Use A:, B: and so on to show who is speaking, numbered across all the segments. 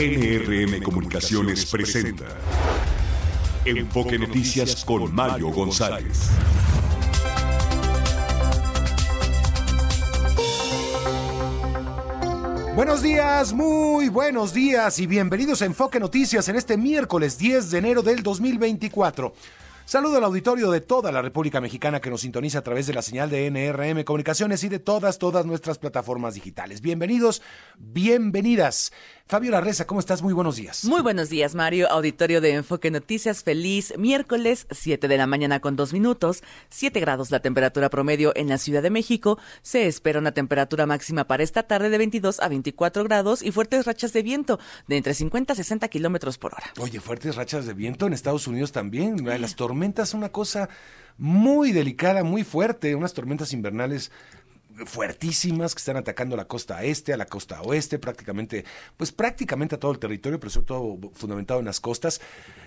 A: NRM Comunicaciones presenta Enfoque Noticias con Mario González.
B: Buenos días, muy buenos días y bienvenidos a Enfoque Noticias en este miércoles 10 de enero del 2024. Saludo al auditorio de toda la República Mexicana que nos sintoniza a través de la señal de NRM Comunicaciones y de todas, todas nuestras plataformas digitales. Bienvenidos, bienvenidas. Fabio Larreza, ¿cómo estás? Muy buenos días.
C: Muy buenos días, Mario. Auditorio de Enfoque Noticias, feliz miércoles, 7 de la mañana con dos minutos, 7 grados la temperatura promedio en la Ciudad de México. Se espera una temperatura máxima para esta tarde de 22 a 24 grados y fuertes rachas de viento de entre 50 a 60 kilómetros por hora.
B: Oye, fuertes rachas de viento en Estados Unidos también. Las tormentas, una cosa muy delicada, muy fuerte, unas tormentas invernales fuertísimas que están atacando la costa este, a la costa oeste, prácticamente, pues prácticamente a todo el territorio, pero sobre todo fundamentado en las costas.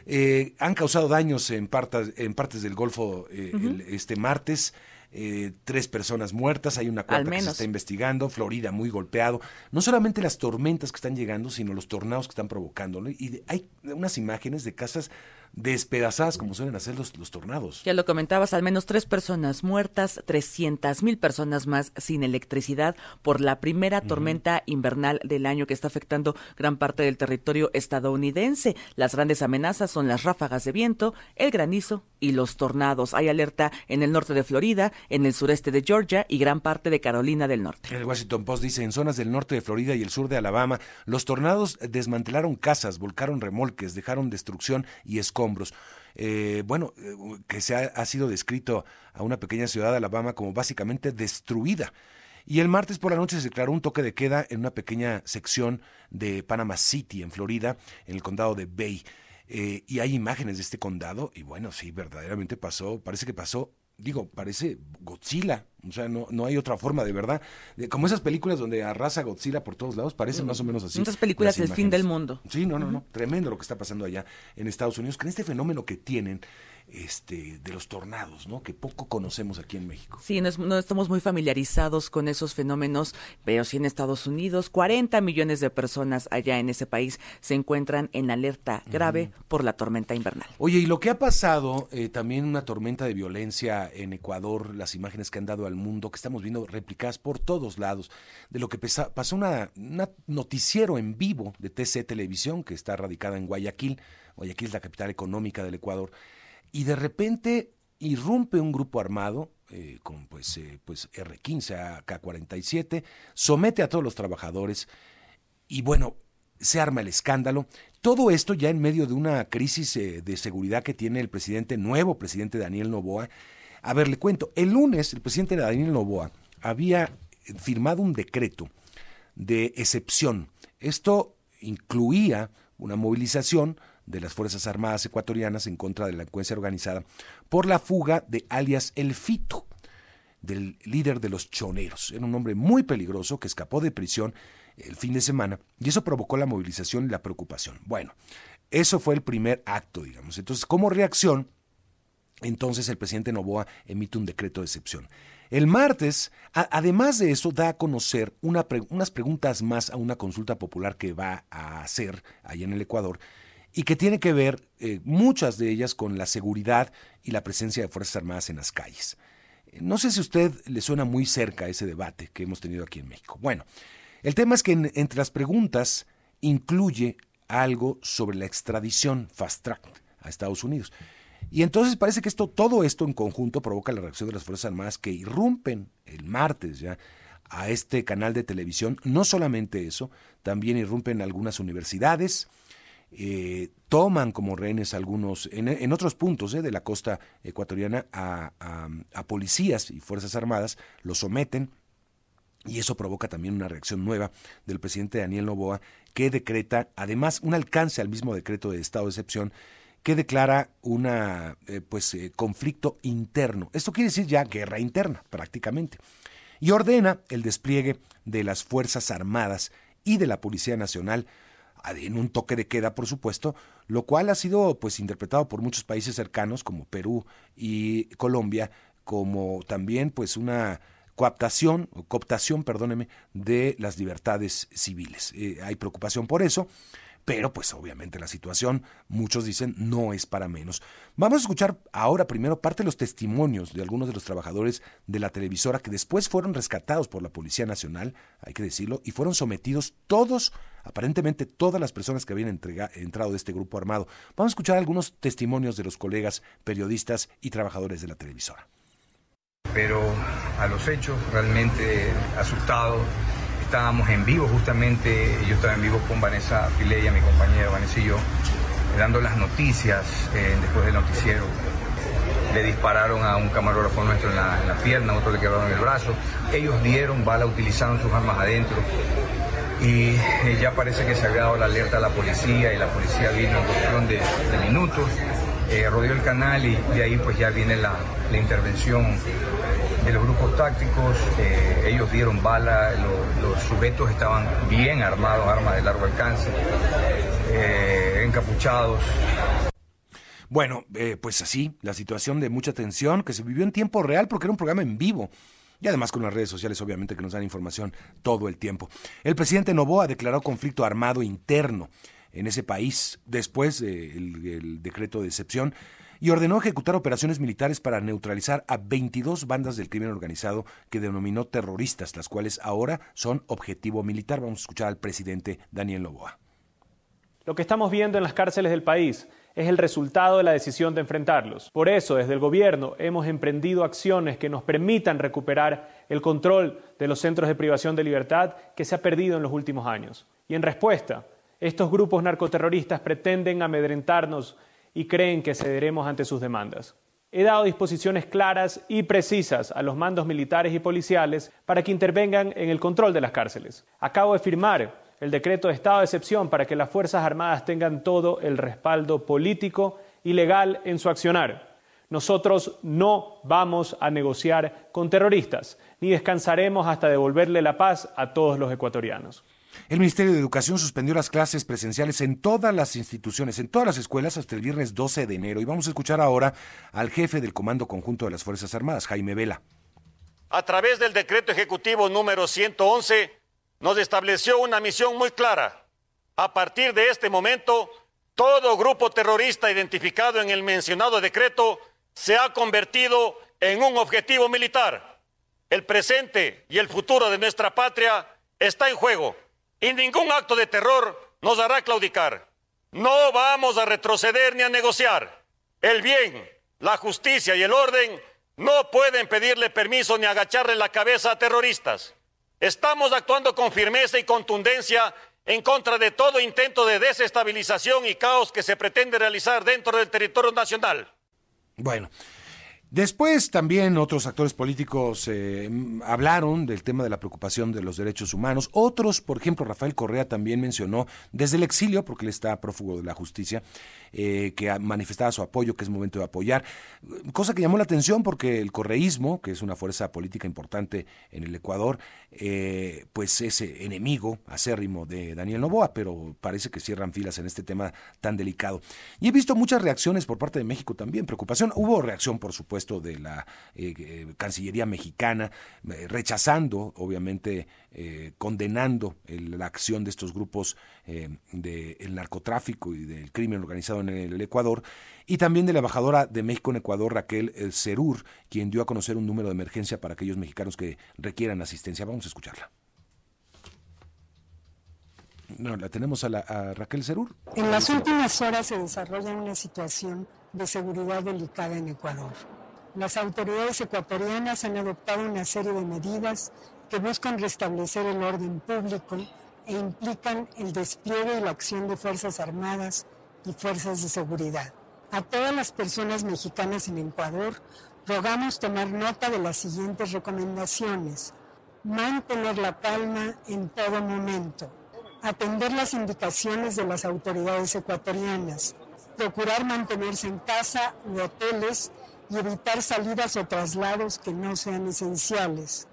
B: Eh, han causado daños en partes, en partes del Golfo eh, este martes. Eh, tres personas muertas, hay una cuarta que se está investigando, Florida muy golpeado. No solamente las tormentas que están llegando, sino los tornados que están provocando. Y hay unas imágenes de casas despedazadas como suelen hacer los, los tornados.
C: Ya lo comentabas, al menos tres personas muertas, 300 mil personas más sin electricidad por la primera tormenta invernal del año que está afectando gran parte del territorio estadounidense. Las grandes amenazas son las ráfagas de viento, el granizo y los tornados. Hay alerta en el norte de Florida, en el sureste de Georgia y gran parte de Carolina del Norte.
B: El Washington Post dice, en zonas del norte de Florida y el sur de Alabama, los tornados desmantelaron casas, volcaron remolques, dejaron destrucción y escombros Eh, bueno, eh, que se ha, sido descrito a una pequeña ciudad de Alabama como básicamente destruida. Y el martes por la noche se declaró un toque de queda en una pequeña sección de Panama City, en Florida, en el condado de Bay. Eh, y hay imágenes de este condado, y bueno, sí, verdaderamente pasó, parece que pasó digo, parece Godzilla. O sea, no, no hay otra forma, de verdad. Como esas películas donde arrasa Godzilla por todos lados, parece más o menos así.
C: Esas películas del fin del mundo.
B: Sí, no, no, no. Tremendo lo que está pasando allá en Estados Unidos, con este fenómeno que tienen este, de los tornados, ¿no? Que poco conocemos aquí en México.
C: Sí, no, estamos muy familiarizados con esos fenómenos, pero sí en Estados Unidos, 40 millones de personas allá en ese país se encuentran en alerta grave por la tormenta invernal.
B: Oye, y lo que ha pasado, eh, también una tormenta de violencia en Ecuador, las imágenes que han dado al mundo, que estamos viendo replicadas por todos lados, de lo que pasó una, una noticiero en vivo de TC Televisión, que está radicada en Guayaquil. Guayaquil es la capital económica del Ecuador y de repente irrumpe un grupo armado eh, con pues, eh, pues R15 AK-47, somete a todos los trabajadores y bueno, se arma el escándalo. Todo esto ya en medio de una crisis eh, de seguridad que tiene el presidente, nuevo presidente Daniel Novoa. A ver, le cuento, el lunes el presidente Daniel Novoa había firmado un decreto de excepción. Esto incluía una movilización de las Fuerzas Armadas ecuatorianas en contra de la delincuencia organizada por la fuga de alias El Fito, del líder de los choneros. Era un hombre muy peligroso que escapó de prisión el fin de semana y eso provocó la movilización y la preocupación. Bueno, eso fue el primer acto, digamos. Entonces, como reacción, entonces el presidente Novoa emite un decreto de excepción. El martes, además de eso, da a conocer unas preguntas más a una consulta popular que va a hacer allá en el Ecuador, y que tiene que ver eh, muchas de ellas con la seguridad y la presencia de Fuerzas Armadas en las calles. No sé si a usted le suena muy cerca ese debate que hemos tenido aquí en México. Bueno, el tema es que entre las preguntas incluye algo sobre la extradición fast track a Estados Unidos. Y entonces parece que esto, todo esto en conjunto provoca la reacción de las Fuerzas Armadas que irrumpen el martes ya a este canal de televisión. No solamente eso, también irrumpen algunas universidades, eh, toman como rehenes algunos, en, otros puntos eh, de la costa ecuatoriana, a, policías y Fuerzas Armadas, los someten, y eso provoca también una reacción nueva del presidente Daniel Novoa, que decreta, además, un alcance al mismo decreto de estado de excepción, que declara una eh, pues conflicto interno. Esto quiere decir ya guerra interna, prácticamente. Y ordena el despliegue de las Fuerzas Armadas y de la Policía Nacional en un toque de queda, por supuesto, lo cual ha sido pues interpretado por muchos países cercanos como Perú y Colombia como también pues una coaptación, cooptación, perdóneme, de las libertades civiles. Eh, hay preocupación por eso, pero pues obviamente la situación, muchos dicen, no es para menos. Vamos a escuchar ahora primero parte de los testimonios de algunos de los trabajadores de la televisora que después fueron rescatados por la Policía Nacional, hay que decirlo, y fueron sometidos todos, aparentemente todas las personas que habían entrado de este grupo armado. Vamos a escuchar algunos testimonios de los colegas periodistas y trabajadores de la televisora.
D: Pero a los hechos, realmente asustado, estábamos en vivo justamente, yo estaba en vivo con Vanessa Fileya, mi compañera Vanessa y yo, dando las noticias eh, después del noticiero. Le dispararon a un camarógrafo nuestro en la, pierna, otro le quebraron el brazo. Ellos dieron bala, utilizaron sus armas adentro. Y eh, ya parece que se había dado la alerta a la policía y la policía vino en cuestión de, minutos, eh, rodeó el canal y de ahí pues ya viene la, la intervención de los grupos tácticos, eh, ellos dieron bala, los sujetos estaban bien armados, armas de largo alcance, eh, encapuchados.
B: Bueno, eh, pues así, la situación de mucha tensión que se vivió en tiempo real porque era un programa en vivo. Y además con las redes sociales, obviamente, que nos dan información todo el tiempo. El presidente Novoa declaró conflicto armado interno en ese país después del decreto de excepción y ordenó ejecutar operaciones militares para neutralizar a 22 bandas del crimen organizado que denominó terroristas, las cuales ahora son objetivo militar. Vamos a escuchar al presidente Daniel Loboa.
E: Lo que estamos viendo en las cárceles del país es el resultado de la decisión de enfrentarlos. Por eso, desde el gobierno hemos emprendido acciones que nos permitan recuperar el control de los centros de privación de libertad que se ha perdido en los últimos años. Y en respuesta, estos grupos narcoterroristas pretenden amedrentarnos y creen que cederemos ante sus demandas. He dado disposiciones claras y precisas a los mandos militares y policiales para que intervengan en el control de las cárceles. Acabo de firmar el decreto de estado de excepción para que las Fuerzas Armadas tengan todo el respaldo político y legal en su accionar. Nosotros no vamos a negociar con terroristas, ni descansaremos hasta devolverle la paz a todos los ecuatorianos.
B: El Ministerio de Educación suspendió las clases presenciales en todas las instituciones, en todas las escuelas, hasta el viernes 12 de enero. Y vamos a escuchar ahora al jefe del Comando Conjunto de las Fuerzas Armadas, Jaime Vela.
F: A través del decreto ejecutivo número 111, nos estableció una misión muy clara. A partir de este momento, todo grupo terrorista identificado en el mencionado decreto se ha convertido en un objetivo militar. El presente y el futuro de nuestra patria está en juego y ningún acto de terror nos hará claudicar. No vamos a retroceder ni a negociar. El bien, la justicia y el orden no pueden pedirle permiso ni agacharle la cabeza a terroristas. Estamos actuando con firmeza y contundencia en contra de todo intento de desestabilización y caos que se pretende realizar dentro del territorio nacional.
B: Bueno, Después también otros actores políticos eh, hablaron del tema de la preocupación de los derechos humanos. Otros, por ejemplo, Rafael Correa también mencionó desde el exilio, porque él está prófugo de la justicia, eh, que manifestaba su apoyo, que es momento de apoyar. Cosa que llamó la atención porque el correísmo, que es una fuerza política importante en el Ecuador, eh, pues es enemigo acérrimo de Daniel Novoa, pero parece que cierran filas en este tema tan delicado. Y he visto muchas reacciones por parte de México también, preocupación. Hubo reacción, por supuesto, de la eh, Cancillería mexicana, rechazando, obviamente, condenando la acción de estos grupos del narcotráfico y del crimen organizado en el Ecuador, y también de la embajadora de México en Ecuador, Raquel eh, Cerur, quien dio a conocer un número de emergencia para aquellos mexicanos que requieran asistencia. Vamos a escucharla. No, la tenemos a, a Raquel Cerur.
G: En las últimas horas se desarrolla una situación de seguridad delicada en Ecuador. Las autoridades ecuatorianas han adoptado una serie de medidas que buscan restablecer el orden público e implican el despliegue de la acción de Fuerzas Armadas y fuerzas de seguridad. A todas las personas mexicanas en Ecuador rogamos tomar nota de las siguientes recomendaciones. Mantener la calma en todo momento. Atender las indicaciones de las autoridades ecuatorianas. Procurar mantenerse en casa u hoteles y evitar salidas o traslados que no sean esenciales.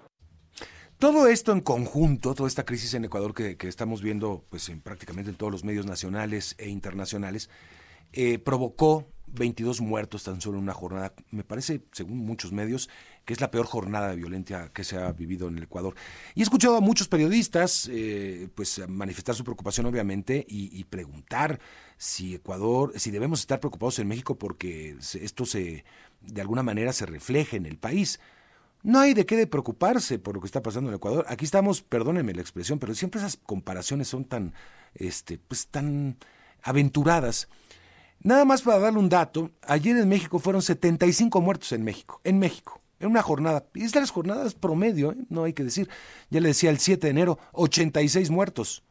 B: Todo esto en conjunto, toda esta crisis en Ecuador que, estamos viendo pues, en, prácticamente en todos los medios nacionales e internacionales, eh, provocó 22 muertos tan solo en una jornada. Me parece, según muchos medios, que es la peor jornada de violencia que se ha vivido en el Ecuador. Y he escuchado a muchos periodistas eh, pues manifestar su preocupación, obviamente, y, preguntar si Ecuador, si debemos estar preocupados en México porque esto se, de alguna manera, se refleje en el país. No hay de qué preocuparse por lo que está pasando en Ecuador. Aquí estamos, perdónenme la expresión, pero siempre esas comparaciones son tan, este, pues tan aventuradas. Nada más para darle un dato, ayer en México fueron 75 muertos en México, en México, en una jornada. Y es de las jornadas promedio, ¿eh? no hay que decir. Ya le decía el 7 de enero, 86 muertos.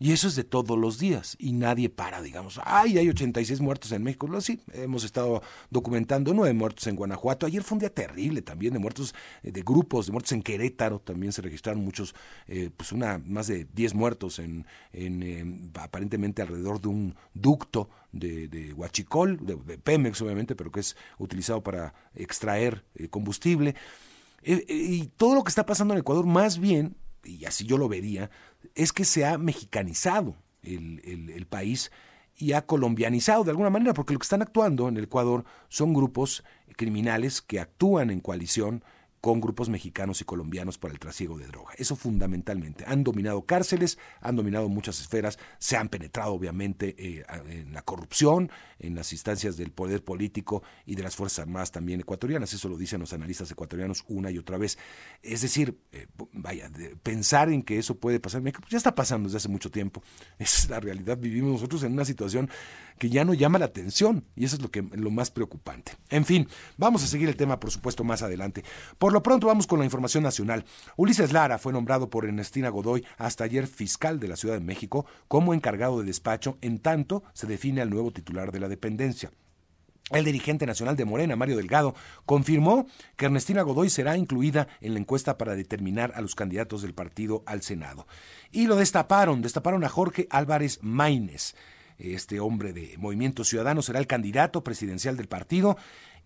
B: Y eso es de todos los días y nadie para, digamos, ay, hay 86 muertos en México. Sí, hemos estado documentando nueve muertos en Guanajuato. Ayer fue un día terrible también de muertos, eh, de grupos, de muertos en Querétaro. También se registraron muchos, eh, pues una, más de 10 muertos en, en aparentemente alrededor de un ducto de, de Huachicol, de, Pemex obviamente, pero que es utilizado para extraer eh, combustible. y todo lo que está pasando en Ecuador, más bien, y así yo lo vería, es que se ha mexicanizado el, el, país y ha colombianizado de alguna manera, porque lo que están actuando en el Ecuador son grupos criminales que actúan en coalición con grupos mexicanos y colombianos para el trasiego de droga. Eso fundamentalmente. Han dominado cárceles, han dominado muchas esferas, se han penetrado obviamente eh, en la corrupción, en las instancias del poder político y de las Fuerzas Armadas también ecuatorianas. Eso lo dicen los analistas ecuatorianos una y otra vez. Es decir, eh, vaya, pensar en que eso puede pasar pues ya está pasando desde hace mucho tiempo. Esa es la realidad. Vivimos nosotros en una situación que ya no llama la atención y eso es lo, que, lo más preocupante. En fin, vamos a seguir el tema, por supuesto, más adelante. Lo pronto vamos con la información nacional. Ulises Lara fue nombrado por Ernestina Godoy hasta ayer fiscal de la Ciudad de México como encargado de despacho, en tanto se define al nuevo titular de la dependencia. El dirigente nacional de Morena, Mario Delgado, confirmó que Ernestina Godoy será incluida en la encuesta para determinar a los candidatos del partido al Senado. Y lo destaparon, destaparon a Jorge Álvarez Maínez. Este hombre de Movimiento Ciudadano será el candidato presidencial del partido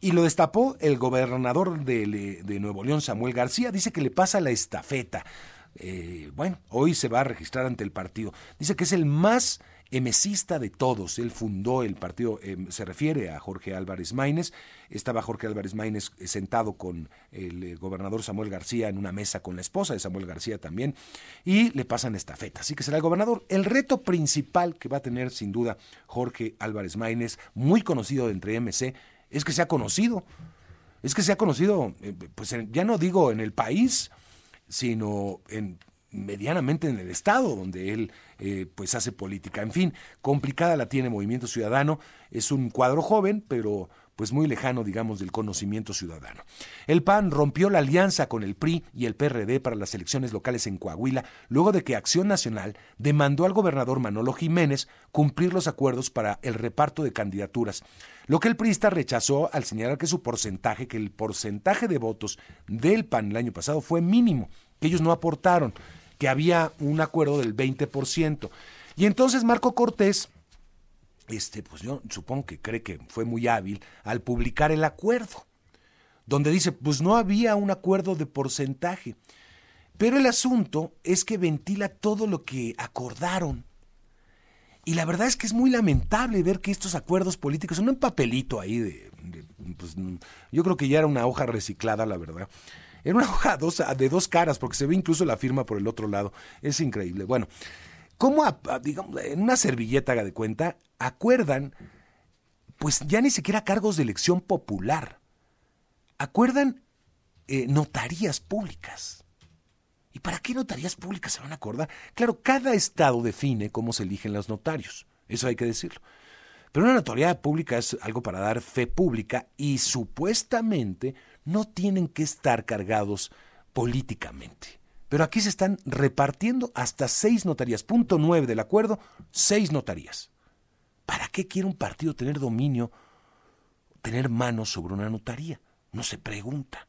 B: y lo destapó el gobernador de, Nuevo León, Samuel García. Dice que le pasa la estafeta. Eh, bueno, hoy se va a registrar ante el partido. Dice que es el más emesista de todos. Él fundó el partido, em, se refiere a Jorge Álvarez Maínez. Estaba Jorge Álvarez Maínez eh, sentado con el eh, gobernador Samuel García en una mesa con la esposa de Samuel García también, y le pasan estafeta. Así que será el gobernador. El reto principal que va a tener sin duda Jorge Álvarez Maínez, muy conocido entre MC, es que se ha conocido. Es que se ha conocido, eh, pues ya no digo en el país, sino en medianamente en el estado donde él eh, pues hace política. En fin, complicada la tiene Movimiento Ciudadano, es un cuadro joven, pero pues muy lejano, digamos, del conocimiento ciudadano. El PAN rompió la alianza con el PRI y el PRD para las elecciones locales en Coahuila, luego de que Acción Nacional demandó al gobernador Manolo Jiménez cumplir los acuerdos para el reparto de candidaturas, lo que el priista rechazó al señalar que su porcentaje, que el porcentaje de votos del PAN el año pasado fue mínimo, que ellos no aportaron que había un acuerdo del 20%. Y entonces Marco Cortés, este, pues yo supongo que cree que fue muy hábil al publicar el acuerdo, donde dice, pues no había un acuerdo de porcentaje. Pero el asunto es que ventila todo lo que acordaron. Y la verdad es que es muy lamentable ver que estos acuerdos políticos son un papelito ahí de, pues, yo creo que ya era una hoja reciclada, la verdad. Era una hoja de dos caras, porque se ve incluso la firma por el otro lado. Es increíble. Bueno, ¿cómo, digamos, en una servilleta de cuenta, acuerdan, pues ya ni siquiera cargos de elección popular? Acuerdan eh, notarías públicas. ¿Y para qué notarías públicas se van a acordar? Claro, cada estado define cómo se eligen los notarios. Eso hay que decirlo. Pero una notaría pública es algo para dar fe pública y supuestamente no tienen que estar cargados políticamente. Pero aquí se están repartiendo hasta seis notarías. Punto nueve del acuerdo, seis notarías. ¿Para qué quiere un partido tener dominio, tener manos sobre una notaría? No se pregunta.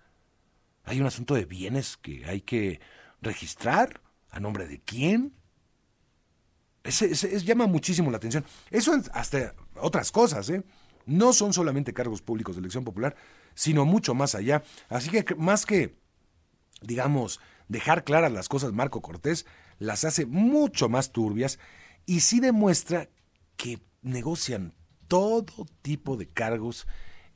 B: Hay un asunto de bienes que hay que registrar. ¿A nombre de quién? Ese, llama muchísimo la atención. Eso hasta otras cosas, ¿eh? No son solamente cargos públicos de elección popular, sino mucho más allá. Así que más que, digamos, dejar claras las cosas Marco Cortés, las hace mucho más turbias y sí demuestra que negocian todo tipo de cargos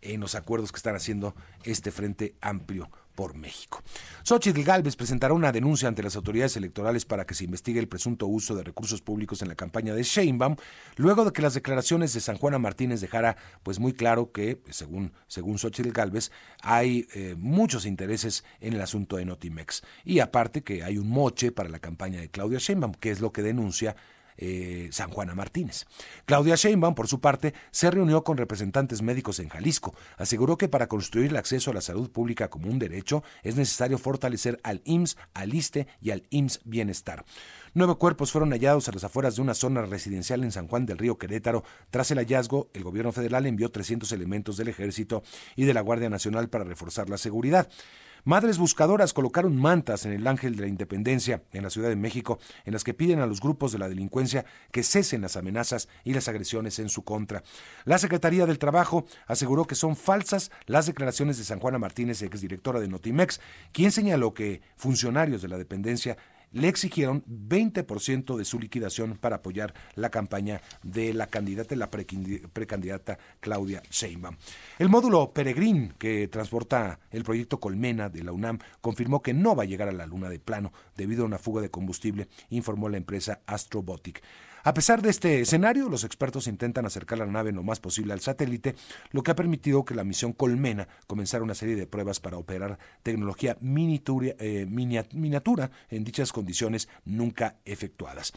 B: en los acuerdos que están haciendo este Frente Amplio por México. Xochitl Galvez presentará una denuncia ante las autoridades electorales para que se investigue el presunto uso de recursos públicos en la campaña de Sheinbaum, luego de que las declaraciones de San Juana Martínez dejara pues muy claro que, según, según Xochitl Galvez, hay eh, muchos intereses en el asunto de Notimex. Y aparte que hay un moche para la campaña de Claudia Sheinbaum, que es lo que denuncia eh, San Juana Martínez. Claudia Sheinbaum, por su parte, se reunió con representantes médicos en Jalisco. Aseguró que para construir el acceso a la salud pública como un derecho es necesario fortalecer al IMSS, al ISTE y al IMSS Bienestar. Nueve cuerpos fueron hallados a las afueras de una zona residencial en San Juan del Río Querétaro. Tras el hallazgo, el gobierno federal envió 300 elementos del Ejército y de la Guardia Nacional para reforzar la seguridad. Madres buscadoras colocaron mantas en el Ángel de la Independencia en la Ciudad de México, en las que piden a los grupos de la delincuencia que cesen las amenazas y las agresiones en su contra. La Secretaría del Trabajo aseguró que son falsas las declaraciones de San Juana Martínez, exdirectora de Notimex, quien señaló que funcionarios de la dependencia le exigieron 20% de su liquidación para apoyar la campaña de la candidata, la precandidata Claudia Sheinbaum. El módulo Peregrín que transporta el proyecto Colmena de la UNAM confirmó que no va a llegar a la luna de plano debido a una fuga de combustible, informó la empresa Astrobotic. A pesar de este escenario, los expertos intentan acercar la nave lo más posible al satélite, lo que ha permitido que la misión Colmena comenzara una serie de pruebas para operar tecnología eh, miniatura en dichas condiciones nunca efectuadas.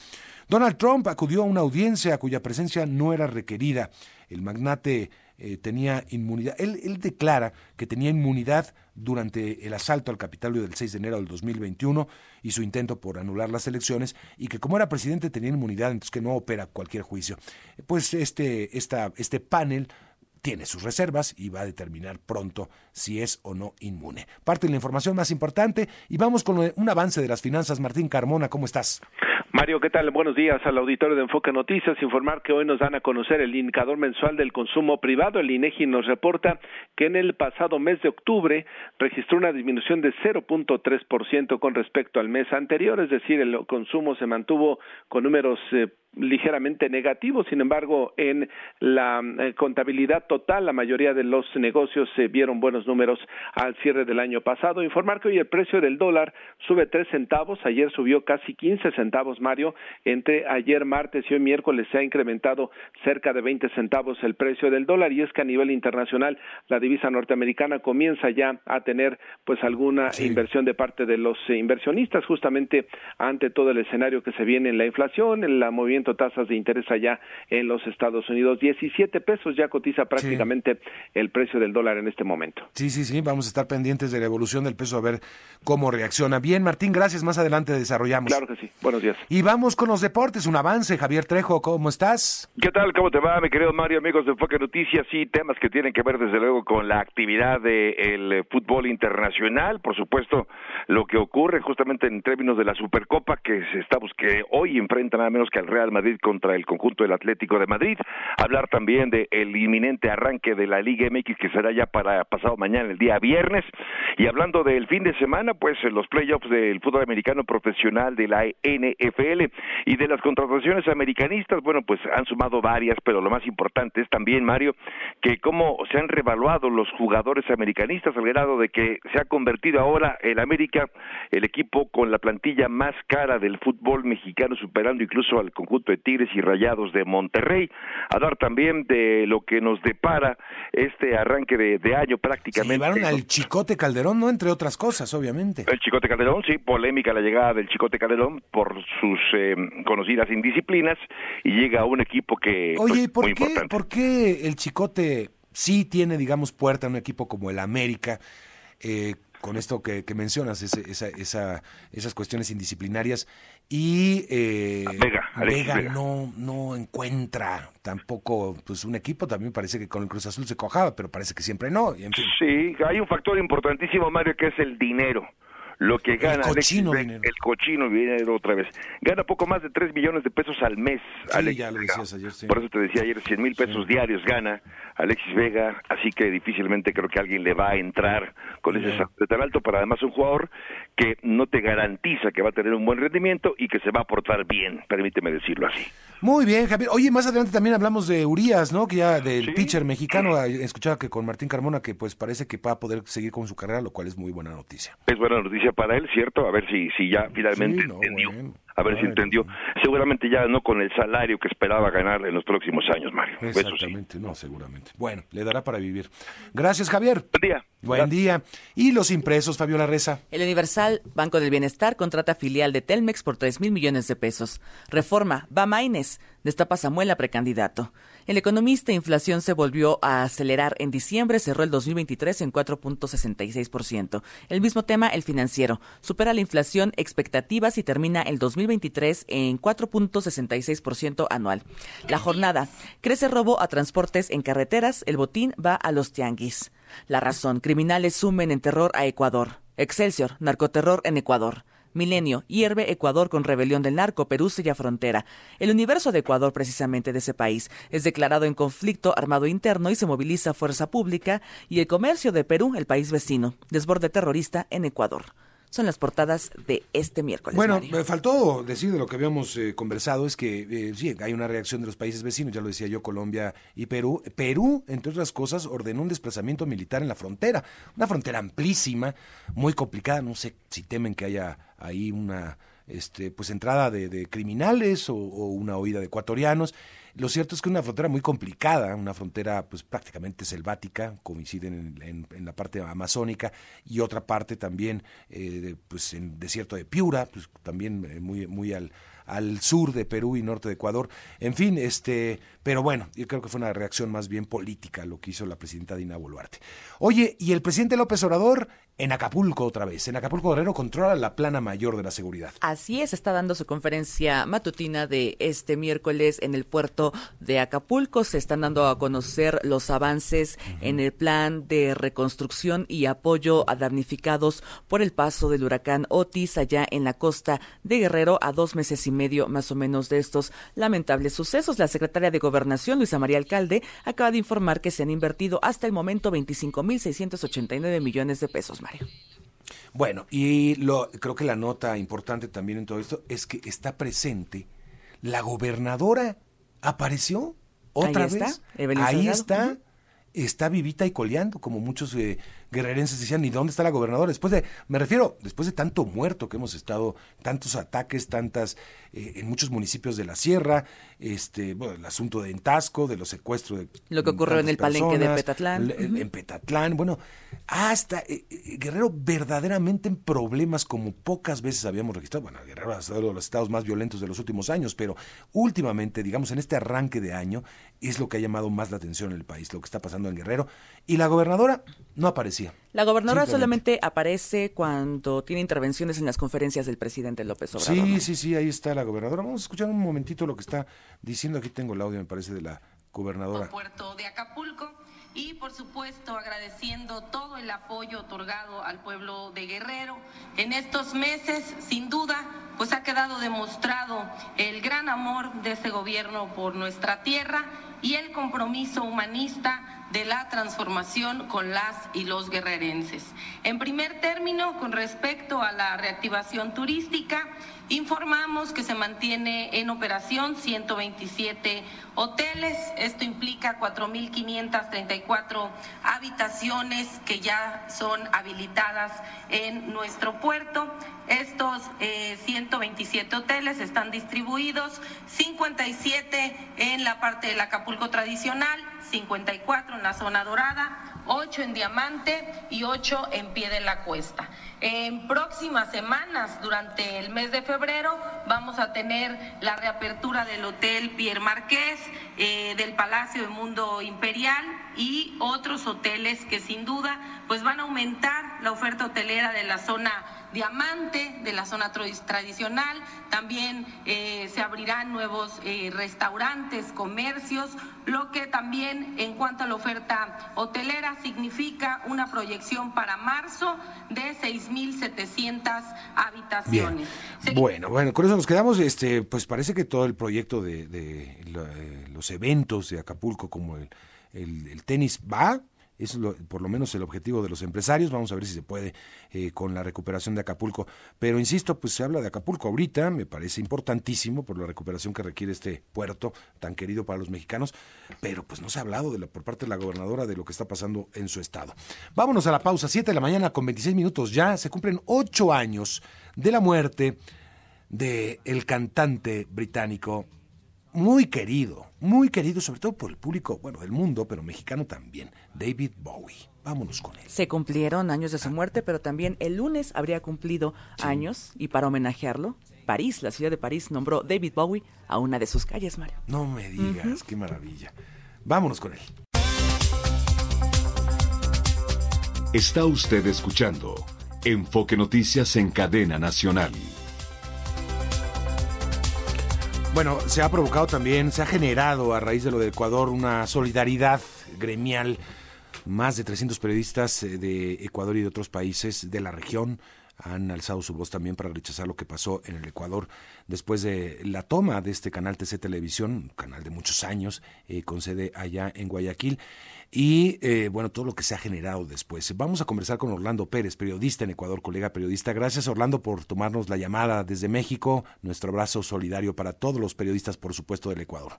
B: Donald Trump acudió a una audiencia cuya presencia no era requerida. El magnate eh, tenía inmunidad. Él, él, declara que tenía inmunidad durante el asalto al Capitolio del 6 de enero del 2021 y su intento por anular las elecciones y que como era presidente tenía inmunidad, entonces que no opera cualquier juicio. Pues este, esta, este panel tiene sus reservas y va a determinar pronto si es o no inmune. Parte de la información más importante y vamos con un avance de las finanzas. Martín Carmona, ¿cómo estás?
H: Mario, ¿qué tal? Buenos días al auditorio de Enfoque Noticias. Informar que hoy nos dan a conocer el indicador mensual del consumo privado. El INEGI nos reporta que en el pasado mes de octubre registró una disminución de 0.3% con respecto al mes anterior, es decir, el consumo se mantuvo con números eh, ligeramente negativo. Sin embargo, en la eh, contabilidad total, la mayoría de los negocios se vieron buenos números al cierre del año pasado. Informar que hoy el precio del dólar sube tres centavos. Ayer subió casi quince centavos, Mario. Entre ayer martes y hoy miércoles se ha incrementado cerca de veinte centavos el precio del dólar y es que a nivel internacional la divisa norteamericana comienza ya a tener pues alguna inversión de parte de los inversionistas justamente ante todo el escenario que se viene en la inflación, en la movimiento tasas de interés allá en los Estados Unidos. 17 pesos ya cotiza prácticamente el precio del dólar en este momento.
B: Sí, sí, sí, vamos a estar pendientes de la evolución del peso a ver cómo reacciona. Bien, Martín, gracias. Más adelante desarrollamos.
H: Claro que sí. Buenos días.
B: Y vamos con los deportes, un avance. Javier Trejo, ¿cómo estás?
I: ¿Qué tal? ¿Cómo te va, mi querido Mario, amigos de Enfoque Noticias? Sí, temas que tienen que ver desde luego con la actividad del fútbol internacional, por supuesto, lo que ocurre justamente en términos de la Supercopa que se está que hoy enfrenta nada menos que al Real Madrid contra el conjunto del Atlético de Madrid, hablar también del el inminente arranque de la Liga MX que será ya para pasado mañana, el día viernes, y hablando del fin de semana, pues los playoffs del fútbol americano profesional de la NFL y de las contrataciones americanistas, bueno, pues han sumado varias, pero lo más importante es también, Mario, que cómo se han revaluado los jugadores americanistas al grado de que se ha convertido ahora el América, el equipo con la plantilla más cara del fútbol mexicano, superando incluso al conjunto de Tigres y Rayados de Monterrey. Hablar también de lo que nos depara este arranque de, año prácticamente.
B: Se llevaron al Chicote Calderón, ¿no? Entre otras cosas, obviamente.
I: El Chicote Calderón, sí, polémica la llegada del Chicote Calderón por sus eh, conocidas indisciplinas y llega a un equipo que...
B: Pues, Oye, ¿por, qué, ¿por qué el Chicote sí tiene, digamos, puerta en un equipo como el América? Eh, con esto que, mencionas, esa, esa, esas cuestiones indisciplinarias. Y eh, Vega, No, no encuentra tampoco pues un equipo, también parece que con el Cruz Azul se cojaba, pero parece que siempre no.
I: Sí, hay un factor importantísimo, Mario, que es el dinero
J: lo que gana
B: el cochino dinero.
J: el cochino dinero otra vez. Gana poco más de 3 millones de pesos al mes.
B: Sí, ya lo decías ayer, sí.
J: Por eso te decía ayer, 100 mil pesos diarios gana Alexis Vega, así que difícilmente creo que alguien le va a entrar con ese salto de tan alto, pero además un jugador que no te garantiza que va a tener un buen rendimiento y que se va a portar bien, permíteme decirlo así.
B: Muy bien, Javier. Oye, más adelante también hablamos de Urias, ¿no? Que ya del pitcher mexicano, escuchaba que con Martín Carmona que pues parece que va a poder seguir con su carrera, lo cual es muy buena noticia.
J: Es buena noticia para él, ¿cierto? A ver si, si ya finalmente entendió. A ver si entendió. Seguramente ya no con el salario que esperaba ganar en los próximos años, Mario.
B: Exactamente, no, seguramente. Bueno, le dará para vivir. Gracias, Javier.
J: Buen día.
B: Buen día. ¿Y los impresos, Fabiola Reza?
C: El Universal Banco del Bienestar contrata filial de Telmex por 3 mil millones de pesos. Reforma, va Maines, destapa Samuel a precandidato. El economista inflación se volvió a acelerar en diciembre, cerró el 2023 en 4.66%. El mismo tema, el financiero, supera la inflación expectativas y termina el 2023 en 4.66% anual. La jornada, crece robo a transportes en carreteras, el botín va a los tianguis. La razón, criminales sumen en terror a Ecuador. Excelsior, narcoterror en Ecuador. Milenio, hierve Ecuador con rebelión del narco, Perú sella frontera. El universo de Ecuador, precisamente de ese país, es declarado en conflicto armado interno y se moviliza fuerza pública y el comercio de Perú, el país vecino, desborde terrorista en Ecuador son las portadas de este miércoles.
B: Bueno, me faltó decir de lo que habíamos eh, conversado, es que eh, sí, hay una reacción de los países vecinos, ya lo decía yo, Colombia y Perú. Perú, entre otras cosas, ordenó un desplazamiento militar en la frontera, una frontera amplísima, muy complicada, no sé si temen que haya ahí una este, pues entrada de, criminales o, una huida de ecuatorianos. Lo cierto es que es una frontera muy complicada, una frontera pues prácticamente selvática, coinciden en, la parte amazónica y otra parte también eh, pues en desierto de Piura, pues también eh, muy, muy al, al sur de Perú y norte de Ecuador. En fin, este, pero bueno, yo creo que fue una reacción más bien política lo que hizo la presidenta Dina Boluarte. Oye, y el presidente López Obrador en Acapulco otra vez. En Acapulco Guerrero controla la plana mayor de la seguridad.
C: Así es, está dando su conferencia matutina de este miércoles en el puerto de Acapulco. Se están dando a conocer los avances en el plan de reconstrucción y apoyo a damnificados por el paso del huracán Otis allá en la costa de Guerrero a dos meses y medio más o menos de estos lamentables sucesos. La secretaria de Gobernación, Luisa María Alcalde, acaba de informar que se han invertido hasta el momento 25.689 millones de pesos.
B: Bueno, y lo, creo que la nota importante también en todo esto es que está presente la gobernadora. ¿Apareció? ¿Otra vez? Ahí está. Está vivita y coleando, como muchos eh, guerrerenses decían, ¿y dónde está la gobernadora? Después de, me refiero, después de tanto muerto que hemos estado, tantos ataques, tantas, eh, en muchos municipios de la sierra, este, bueno, el asunto de Entasco, de los secuestros de
C: Lo que ocurrió en el palenque de Petatlán.
B: En, Petatlán, bueno, hasta eh, eh, Guerrero verdaderamente en problemas como pocas veces habíamos registrado. Bueno, Guerrero ha sido de los estados más violentos de los últimos años, pero últimamente, digamos, en este arranque de año, es lo que ha llamado más la atención en el país, lo que está pasando en Guerrero. Y la gobernadora no
C: La gobernadora solamente aparece cuando tiene intervenciones en las conferencias del presidente López Obrador.
B: Sí, sí, sí, ahí está la gobernadora. Vamos a escuchar un momentito lo que está diciendo. Aquí tengo el audio, me parece, de la gobernadora.
K: Puerto de Acapulco y por supuesto agradeciendo todo el apoyo otorgado al pueblo de Guerrero. En estos meses, sin duda, pues ha quedado demostrado el gran amor de ese gobierno por nuestra tierra y el compromiso humanista de la transformación con las y los guerrerenses. En primer término, con respecto a la reactivación turística, informamos que se mantiene en operación 127 hoteles. Esto implica 4.534 habitaciones que ya son habilitadas en nuestro puerto. Estos 127 eh, hoteles están distribuidos, 57 en la parte del Acapulco tradicional, 54 en la zona dorada, 8 en diamante y 8 en pie de la cuesta. En próximas semanas, durante el mes de febrero, vamos a tener la reapertura del Hotel Pierre Marqués, eh, del Palacio de Mundo Imperial y otros hoteles que sin duda pues van a aumentar la oferta hotelera de la zona diamante de la zona tradicional. También eh, se abrirán nuevos eh, restaurantes, comercios, lo que también en cuanto a la oferta hotelera significa una proyección para marzo de 6.700 habitaciones.
B: Bueno, bueno, con eso nos quedamos. Este, pues parece que todo el proyecto de, eh, los eventos de Acapulco, como el, el tenis, va es por lo menos el objetivo de los empresarios. Vamos a ver si se puede eh, con la recuperación de Acapulco. Pero insisto, pues se habla de Acapulco ahorita, me parece importantísimo por la recuperación que requiere este puerto tan querido para los mexicanos, pero pues no se ha hablado por parte de la gobernadora de lo que está pasando en su estado. Vámonos a la pausa, 7 de la mañana con 26 minutos ya, se cumplen ocho años de la muerte del el cantante británico muy querido, muy querido sobre todo por el público, bueno, del mundo, pero mexicano también, David Bowie. Vámonos con él.
C: Se cumplieron años de su muerte, pero también el lunes habría cumplido años y para homenajearlo, París, la ciudad de París, nombró David Bowie a una de sus calles, Mario.
B: No me digas, qué maravilla. Vámonos con él.
A: Está usted escuchando Enfoque Noticias en Cadena Nacional.
B: Bueno, se ha provocado también, se ha generado a raíz de lo de Ecuador una solidaridad gremial. Más de 300 periodistas eh, de Ecuador y de otros países de la región han alzado su voz también para rechazar lo que pasó en el Ecuador después de la toma de este canal TC Televisión, canal de muchos años, eh, con sede allá en Guayaquil y eh, bueno, todo lo que se ha generado después. Vamos a conversar con Orlando Pérez, periodista en Ecuador, colega periodista. Gracias Orlando por tomarnos la llamada desde México. Nuestro abrazo solidario para todos los periodistas, por supuesto, del Ecuador.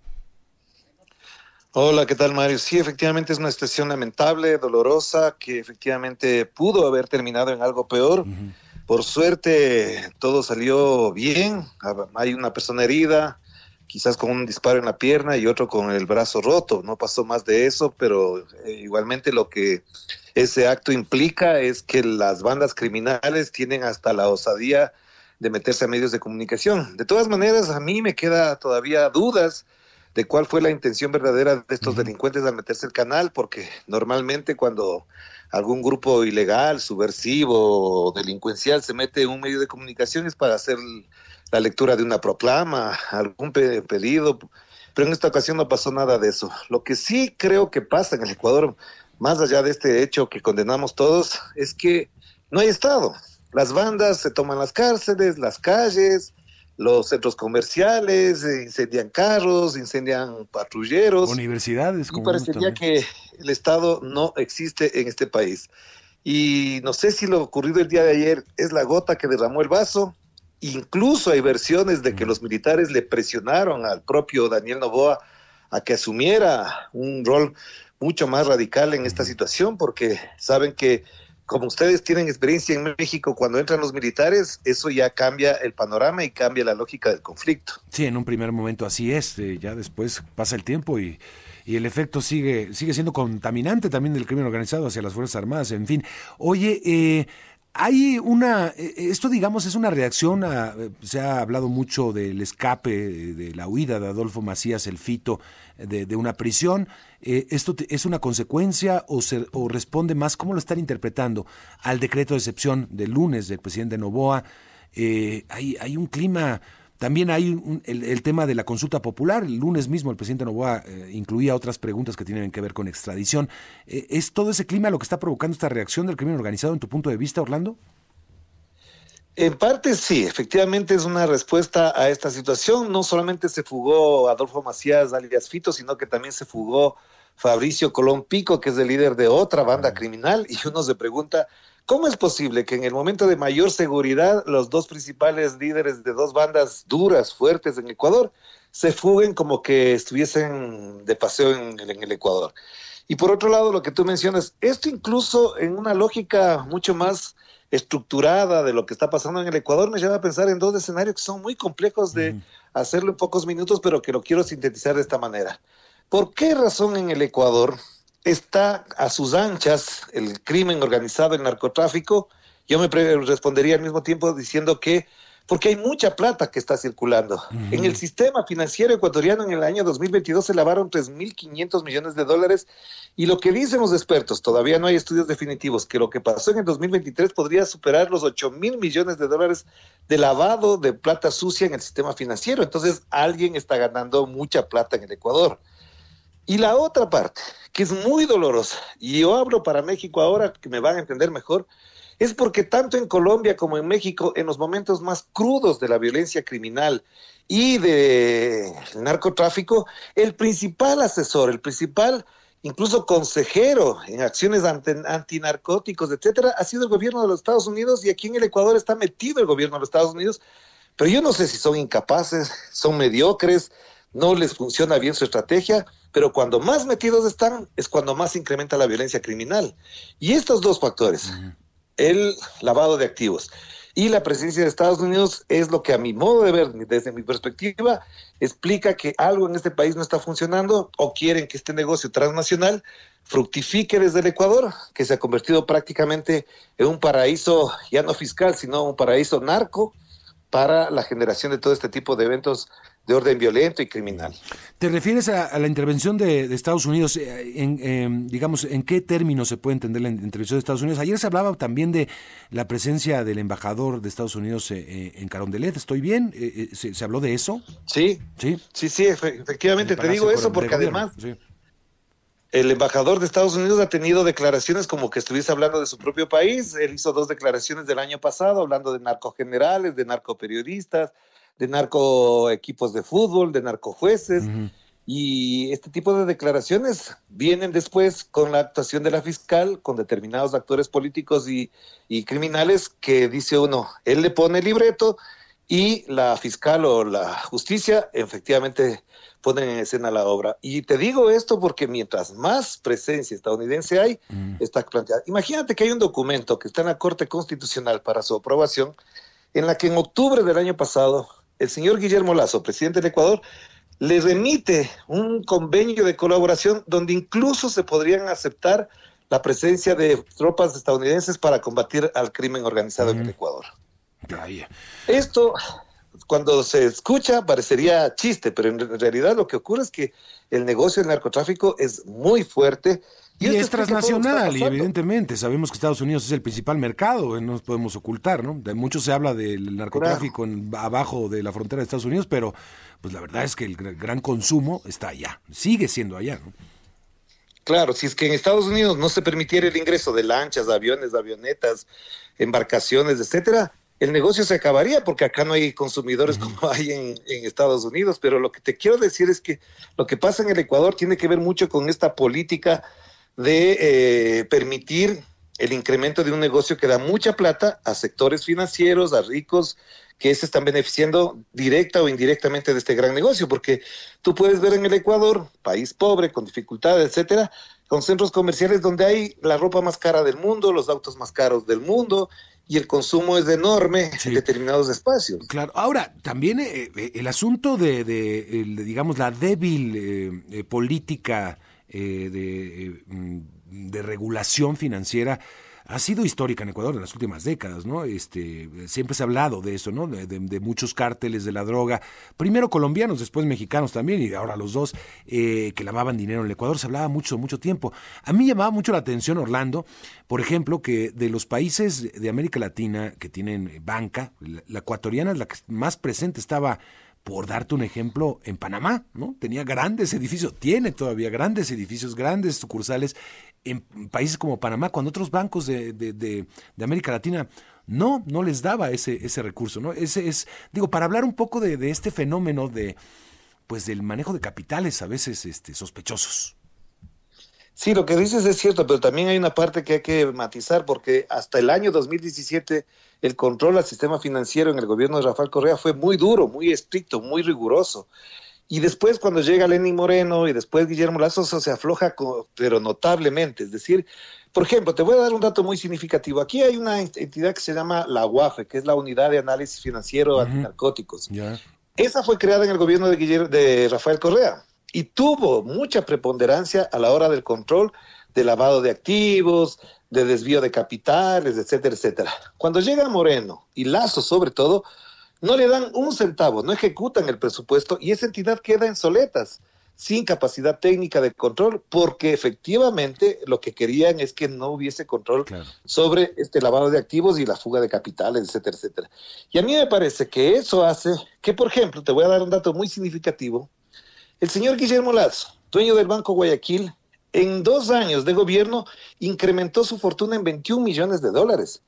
L: Hola, ¿qué tal Mario? Sí, efectivamente es una situación lamentable, dolorosa, que efectivamente pudo haber terminado en algo peor. Por suerte todo salió bien, hay una persona herida, quizás con un disparo en la pierna y otro con el brazo roto. No pasó más de eso, pero eh, igualmente lo que ese acto implica es que las bandas criminales tienen hasta la osadía de meterse a medios de comunicación. De todas maneras, a mí me queda todavía dudas de cuál fue la intención verdadera de estos delincuentes al meterse el canal, porque normalmente cuando algún grupo ilegal, subversivo o delincuencial se mete en un medio de comunicación es para hacer la lectura de una proclama, algún pedido, pero en esta ocasión no pasó nada de eso. Lo que sí creo que pasa en el Ecuador, más allá de este hecho que condenamos todos, es que no hay Estado. Las bandas se toman las cárceles, las calles, los centros comerciales, incendian carros, incendian patrulleros.
B: Universidades.
L: Y parecería que el Estado no existe en este país. Y no sé si lo ocurrido el día de ayer es la gota que derramó el vaso Incluso hay versiones de que los militares le presionaron al propio Daniel Novoa a que asumiera un rol mucho más radical en esta situación, porque saben que como ustedes tienen experiencia en México, cuando entran los militares, eso ya cambia el panorama y cambia la lógica del conflicto.
B: Sí, en un primer momento así es, eh, ya después pasa el tiempo y, y, el efecto sigue, sigue siendo contaminante también del crimen organizado hacia las Fuerzas Armadas, en fin. Oye, eh, hay una, eh, esto digamos es una reacción a, se ha hablado mucho del escape, de la huida de Adolfo Macías, el fito, de, de una prisión. Eh, ¿Esto es una consecuencia o, se, o responde más, cómo lo están interpretando, al decreto de excepción del lunes del presidente Novoa? Eh, hay, hay un clima también hay el, tema de la consulta popular. El lunes mismo el presidente Novoa eh, incluía otras preguntas que tienen que ver con extradición. Eh, ¿Es todo ese clima lo que está provocando esta reacción del crimen organizado en tu punto de vista, Orlando?
L: En parte sí, efectivamente es una respuesta a esta situación. No solamente se fugó Adolfo Macías alias Fito, sino que también se fugó Fabricio Colón Pico, que es el líder de otra banda criminal, y uno se pregunta, ¿Cómo es posible que en el momento de mayor seguridad los dos principales líderes de dos bandas duras, fuertes en Ecuador, se fuguen como que estuviesen de paseo en, el Ecuador? Y por otro lado, lo que tú mencionas, esto incluso en una lógica mucho más estructurada de lo que está pasando en el Ecuador me lleva a pensar en dos escenarios que son muy complejos de hacerlo en pocos minutos, pero que lo quiero sintetizar de esta manera. ¿Por qué razón en el Ecuador está a sus anchas el crimen organizado, el narcotráfico, yo me respondería al mismo tiempo diciendo que porque hay mucha plata que está circulando. En el sistema financiero ecuatoriano en el año 2022 se lavaron 3.500 millones de dólares y lo que dicen los expertos, todavía no hay estudios definitivos, que lo que pasó en el 2023 podría superar los 8.000 millones de dólares de lavado de plata sucia en el sistema financiero. Entonces alguien está ganando mucha plata en el Ecuador. Y la otra parte, que es muy dolorosa, y yo hablo para México ahora, que me van a entender mejor, es porque tanto en Colombia como en México, en los momentos más crudos de la violencia criminal y del narcotráfico, el principal asesor, el principal incluso consejero en acciones antinarcóticos, etcétera, ha sido el gobierno de los Estados Unidos y aquí en el Ecuador está metido el gobierno de los Estados Unidos, pero yo no sé si son incapaces, son mediocres, no les funciona bien su estrategia, pero cuando más metidos están es cuando más incrementa la violencia criminal. Y estos dos factores, el lavado de activos y la presencia de Estados Unidos es lo que a mi modo de ver, desde mi perspectiva, explica que algo en este país no está funcionando o quieren que este negocio transnacional fructifique desde el Ecuador, que se ha convertido prácticamente en un paraíso ya no fiscal, sino un paraíso narco para la generación de todo este tipo de eventos de orden violento y criminal.
B: ¿Te refieres a, la intervención de, Estados Unidos? Eh, en, digamos, ¿en qué términos se puede entender la intervención de Estados Unidos? Ayer se hablaba también de la presencia del embajador de Estados Unidos eh, eh, en Carondelet. ¿Estoy bien? ¿Se, habló de eso?
L: Sí, sí, sí, sí efectivamente te digo eso porque además el embajador de Estados Unidos ha tenido declaraciones como que estuviese hablando de su propio país. Él hizo dos declaraciones del año pasado hablando de narcogenerales, de narcoperiodistas, de narco equipos de fútbol, de narcojueces. Y este tipo de declaraciones vienen después con la actuación de la fiscal, con determinados actores políticos y, y criminales que dice uno, él le pone el libreto y la fiscal o la justicia efectivamente ponen en escena la obra. Y te digo esto porque mientras más presencia estadounidense hay, está planteada. Imagínate que hay un documento que está en la Corte Constitucional para su aprobación, en la que en octubre del año pasado el señor Guillermo Lazo, presidente del Ecuador, le remite un convenio de colaboración donde incluso se podrían aceptar la presencia de tropas estadounidenses para combatir al crimen organizado en el Ecuador. Esto, cuando se escucha, parecería chiste, pero en realidad lo que ocurre es que el negocio del narcotráfico es muy fuerte
B: y, es transnacional, y evidentemente sabemos que Estados Unidos es el principal mercado, eh, no nos podemos ocultar, ¿no? De mucho se habla del narcotráfico abajo de la frontera de Estados Unidos, pero pues la verdad es que el gran consumo está allá, sigue siendo allá, ¿no?
L: Claro, si es que en Estados Unidos no se permitiera el ingreso de lanchas, aviones, avionetas, embarcaciones, etcétera, el negocio se acabaría porque acá no hay consumidores como hay en, en, Estados Unidos. Pero lo que te quiero decir es que lo que pasa en el Ecuador tiene que ver mucho con esta política de eh, permitir el incremento de un negocio que da mucha plata a sectores financieros, a ricos que se están beneficiando directa o indirectamente de este gran negocio, porque tú puedes ver en el Ecuador, país pobre, con dificultades, etcétera, con centros comerciales donde hay la ropa más cara del mundo, los autos más caros del mundo, y el consumo es enorme en determinados espacios.
B: Claro, ahora también eh, eh, el asunto de, digamos, la débil política eh, de, mm, de, regulación financiera ha sido histórica en Ecuador en las últimas décadas, ¿no? Este, siempre se ha hablado de eso, ¿no? De, muchos cárteles de la droga, primero colombianos, después mexicanos también, y ahora los dos, eh, que lavaban dinero en el Ecuador, se hablaba mucho, mucho tiempo. A mí llamaba mucho la atención, Orlando, por ejemplo, que de los países de América Latina que tienen banca, la ecuatoriana es la que más presente estaba por darte un ejemplo, en Panamá, ¿no? Tenía grandes edificios, tiene todavía grandes edificios, grandes sucursales en países como Panamá, cuando otros bancos de, de, de, América Latina no, no les daba ese, ese recurso, ¿no? Ese es, digo, para hablar un poco de, este fenómeno de, pues del manejo de capitales a veces este, sospechosos.
L: Sí, lo que dices es cierto, pero también hay una parte que hay que matizar, porque hasta el año 2017 el control al sistema financiero en el gobierno de Rafael Correa fue muy duro, muy estricto, muy riguroso. Y después cuando llega Lenín Moreno y después Guillermo Lazo se afloja, pero notablemente. Es decir, por ejemplo, te voy a dar un dato muy significativo. Aquí hay una entidad que se llama la UAFE, que es la Unidad de Análisis Financiero uh Antinarcóticos. Esa fue creada en el gobierno de, Guillermo, de Rafael Correa y tuvo mucha preponderancia a la hora del control de lavado de activos, de desvío de capitales, etcétera, etcétera. Cuando llega Moreno y Lazo sobre todo, no le dan un centavo, no ejecutan el presupuesto y esa entidad queda en soletas sin capacidad técnica de control, porque efectivamente lo que querían es que no hubiese control sobre este lavado de activos y la fuga de capitales, etcétera, etcétera. Y a mí me parece que eso hace que, por ejemplo, te voy a dar un dato muy significativo, el señor Guillermo Lazo, dueño del Banco Guayaquil, en dos años de gobierno incrementó su fortuna en 21 millones de dólares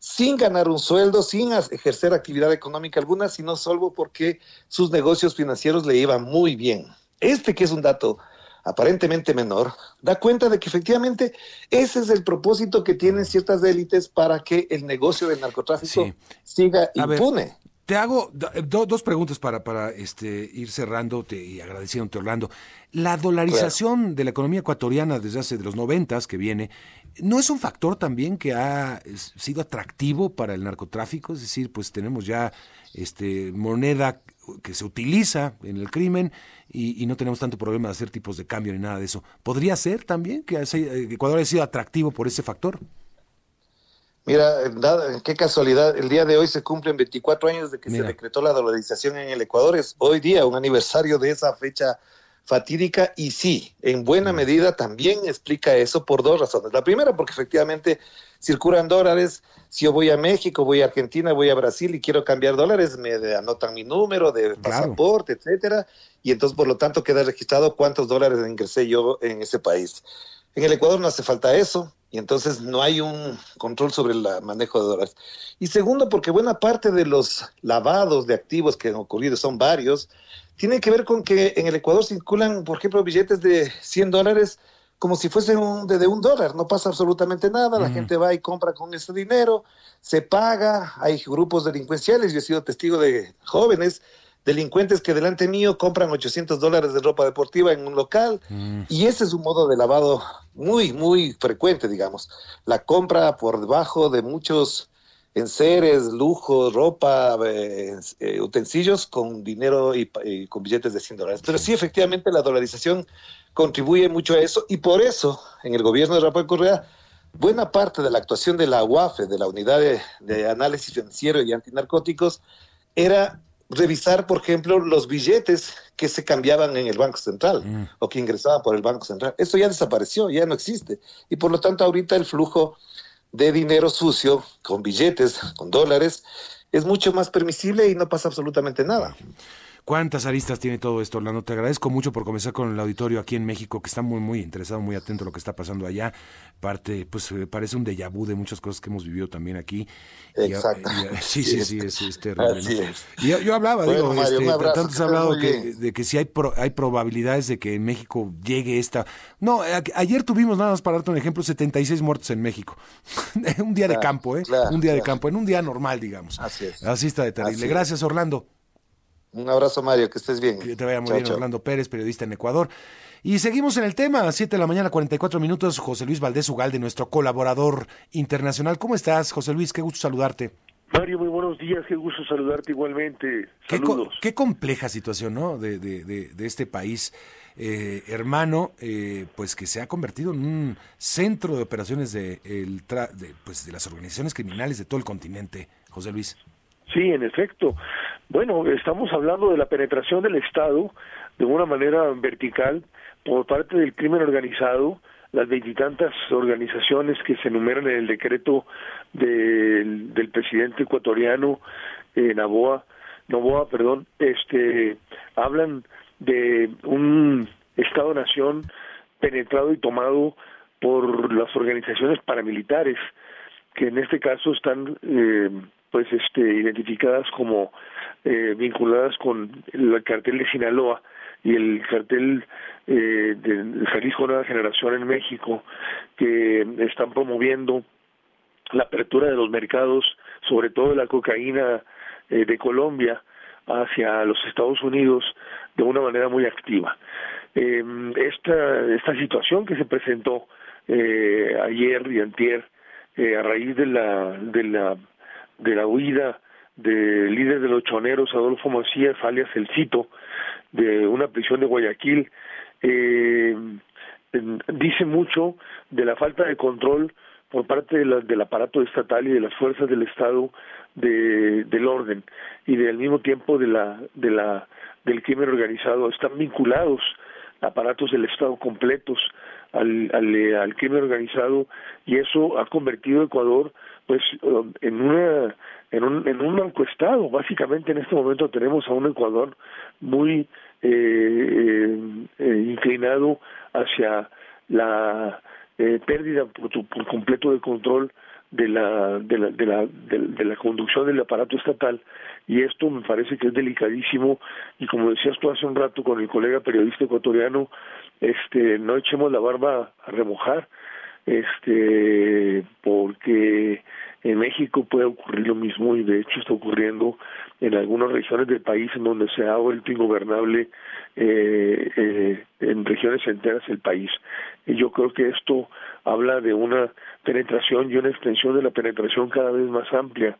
L: sin ganar un sueldo, sin ejercer actividad económica alguna, sino solo porque sus negocios financieros le iban muy bien. Este que es un dato aparentemente menor, da cuenta de que efectivamente ese es el propósito que tienen ciertas élites para que el negocio del narcotráfico siga impune.
B: Te hago dos preguntas para, para este, ir cerrando y agradeciéndote, Orlando. La dolarización de la economía ecuatoriana desde hace de los noventas que viene, ¿no es un factor también que ha sido atractivo para el narcotráfico? Es decir, pues tenemos ya este, moneda que se utiliza en el crimen y, no tenemos tanto problema de hacer tipos de cambio ni nada de eso. ¿Podría ser también que eh, Ecuador haya sido atractivo por ese factor?
L: Mira, qué casualidad, el día de hoy se cumplen 24 años de que se decretó la dolarización en el Ecuador. Es hoy día un aniversario de esa fecha fatídica y sí, en buena medida también explica eso por dos razones. La primera, porque efectivamente circulan dólares. Si yo voy a México, voy a Argentina, voy a Brasil y quiero cambiar dólares, me anotan mi número de pasaporte, etcétera, y entonces por lo tanto queda registrado cuántos dólares ingresé yo en ese país. En el Ecuador no hace falta eso y entonces no hay un control sobre el manejo de dólares. Y segundo, porque buena parte de los lavados de activos que han ocurrido, son varios, tienen que ver con que en el Ecuador circulan, por ejemplo, billetes de 100 dólares como si fuese un, de, un dólar, no pasa absolutamente nada, la gente va y compra con ese dinero, se paga, hay grupos delincuenciales, yo he sido testigo de jóvenes delincuentes que delante mío compran 800 dólares de ropa deportiva en un local mm. y ese es un modo de lavado muy, muy frecuente, digamos. La compra por debajo de muchos enseres, lujos, ropa, eh, eh, utensilios con dinero y, con billetes de 100 dólares. Pero sí, efectivamente, la dolarización contribuye mucho a eso y por eso en el gobierno de Rafael Correa buena parte de la actuación de la UAFE, de la Unidad de, Análisis Financiero y Antinarcóticos, era revisar, por ejemplo, los billetes que se cambiaban en el Banco Central mm. o que ingresaban por el Banco Central. Esto ya desapareció, ya no existe. Y por lo tanto, ahorita el flujo de dinero sucio con billetes, con dólares, es mucho más permisible y no pasa absolutamente nada.
B: ¿Cuántas aristas tiene todo esto, Orlando? Te agradezco mucho por comenzar con el auditorio aquí en México, que está muy, muy interesado, muy atento a lo que está pasando allá. Parte, pues eh, parece un déjà vu de muchas cosas que hemos vivido también aquí.
L: Exacto.
B: sí, sí, sí, es, terrible. Y yo, hablaba, digo, este, tanto se ha hablado de que si hay, hay probabilidades de que en México llegue esta... No, ayer tuvimos, nada más para darte un ejemplo, 76 muertos en México. un día de campo, ¿eh? un día de campo, en un día normal, digamos.
L: Así es.
B: Así está de terrible. Gracias, Orlando.
L: Un abrazo, Mario, que estés bien.
B: Que te vaya muy bien, Orlando Pérez, periodista en Ecuador. Y seguimos en el tema, 7 de la mañana, 44 minutos, José Luis Valdés Ugalde, nuestro colaborador internacional. ¿Cómo estás, José Luis? Qué gusto saludarte.
M: Mario, muy buenos días, qué gusto saludarte igualmente. Saludos.
B: Qué, compleja situación, ¿no? De, de, de, este país eh, hermano, eh, pues que se ha convertido en un centro de operaciones de, el de, pues de las organizaciones criminales de todo el continente, José Luis.
M: Sí, en efecto. Bueno, estamos hablando de la penetración del Estado de una manera vertical por parte del crimen organizado, las veintitantas organizaciones que se enumeran en el decreto del, del presidente ecuatoriano eh, Novoa, Novoa, perdón, este, hablan de un Estado-nación penetrado y tomado por las organizaciones paramilitares que en este caso están eh, pues este identificadas como eh, vinculadas con el cartel de Sinaloa y el cartel eh, de Jalisco Nueva Generación en México que están promoviendo la apertura de los mercados, sobre todo de la cocaína eh, de Colombia hacia los Estados Unidos de una manera muy activa. Eh, esta, esta situación que se presentó eh, ayer y antier eh, a raíz de la, de la de la huida del líder de los choneros, Adolfo Macías, alias El Cito, de una prisión de Guayaquil, eh, dice mucho de la falta de control por parte del aparato estatal y de las fuerzas del Estado de, del orden y del mismo tiempo de la, de la, del crimen organizado. Están vinculados aparatos del Estado completos al, al, al crimen organizado y eso ha convertido a Ecuador pues en una en un en un encuestado básicamente en este momento tenemos a un Ecuador muy eh, eh, eh inclinado hacia la eh, pérdida por, por, completo de control de la, de la, de la, de, la conducción del aparato estatal. Y esto me parece que es delicadísimo. Y como decías tú hace un rato con el colega periodista ecuatoriano este no echemos la barba a remojar este porque en México puede ocurrir lo mismo y de hecho está ocurriendo en algunas regiones del país en donde se ha vuelto ingobernable eh, eh, en regiones enteras del país. Y yo creo que esto habla de una penetración y una extensión de la penetración cada vez más amplia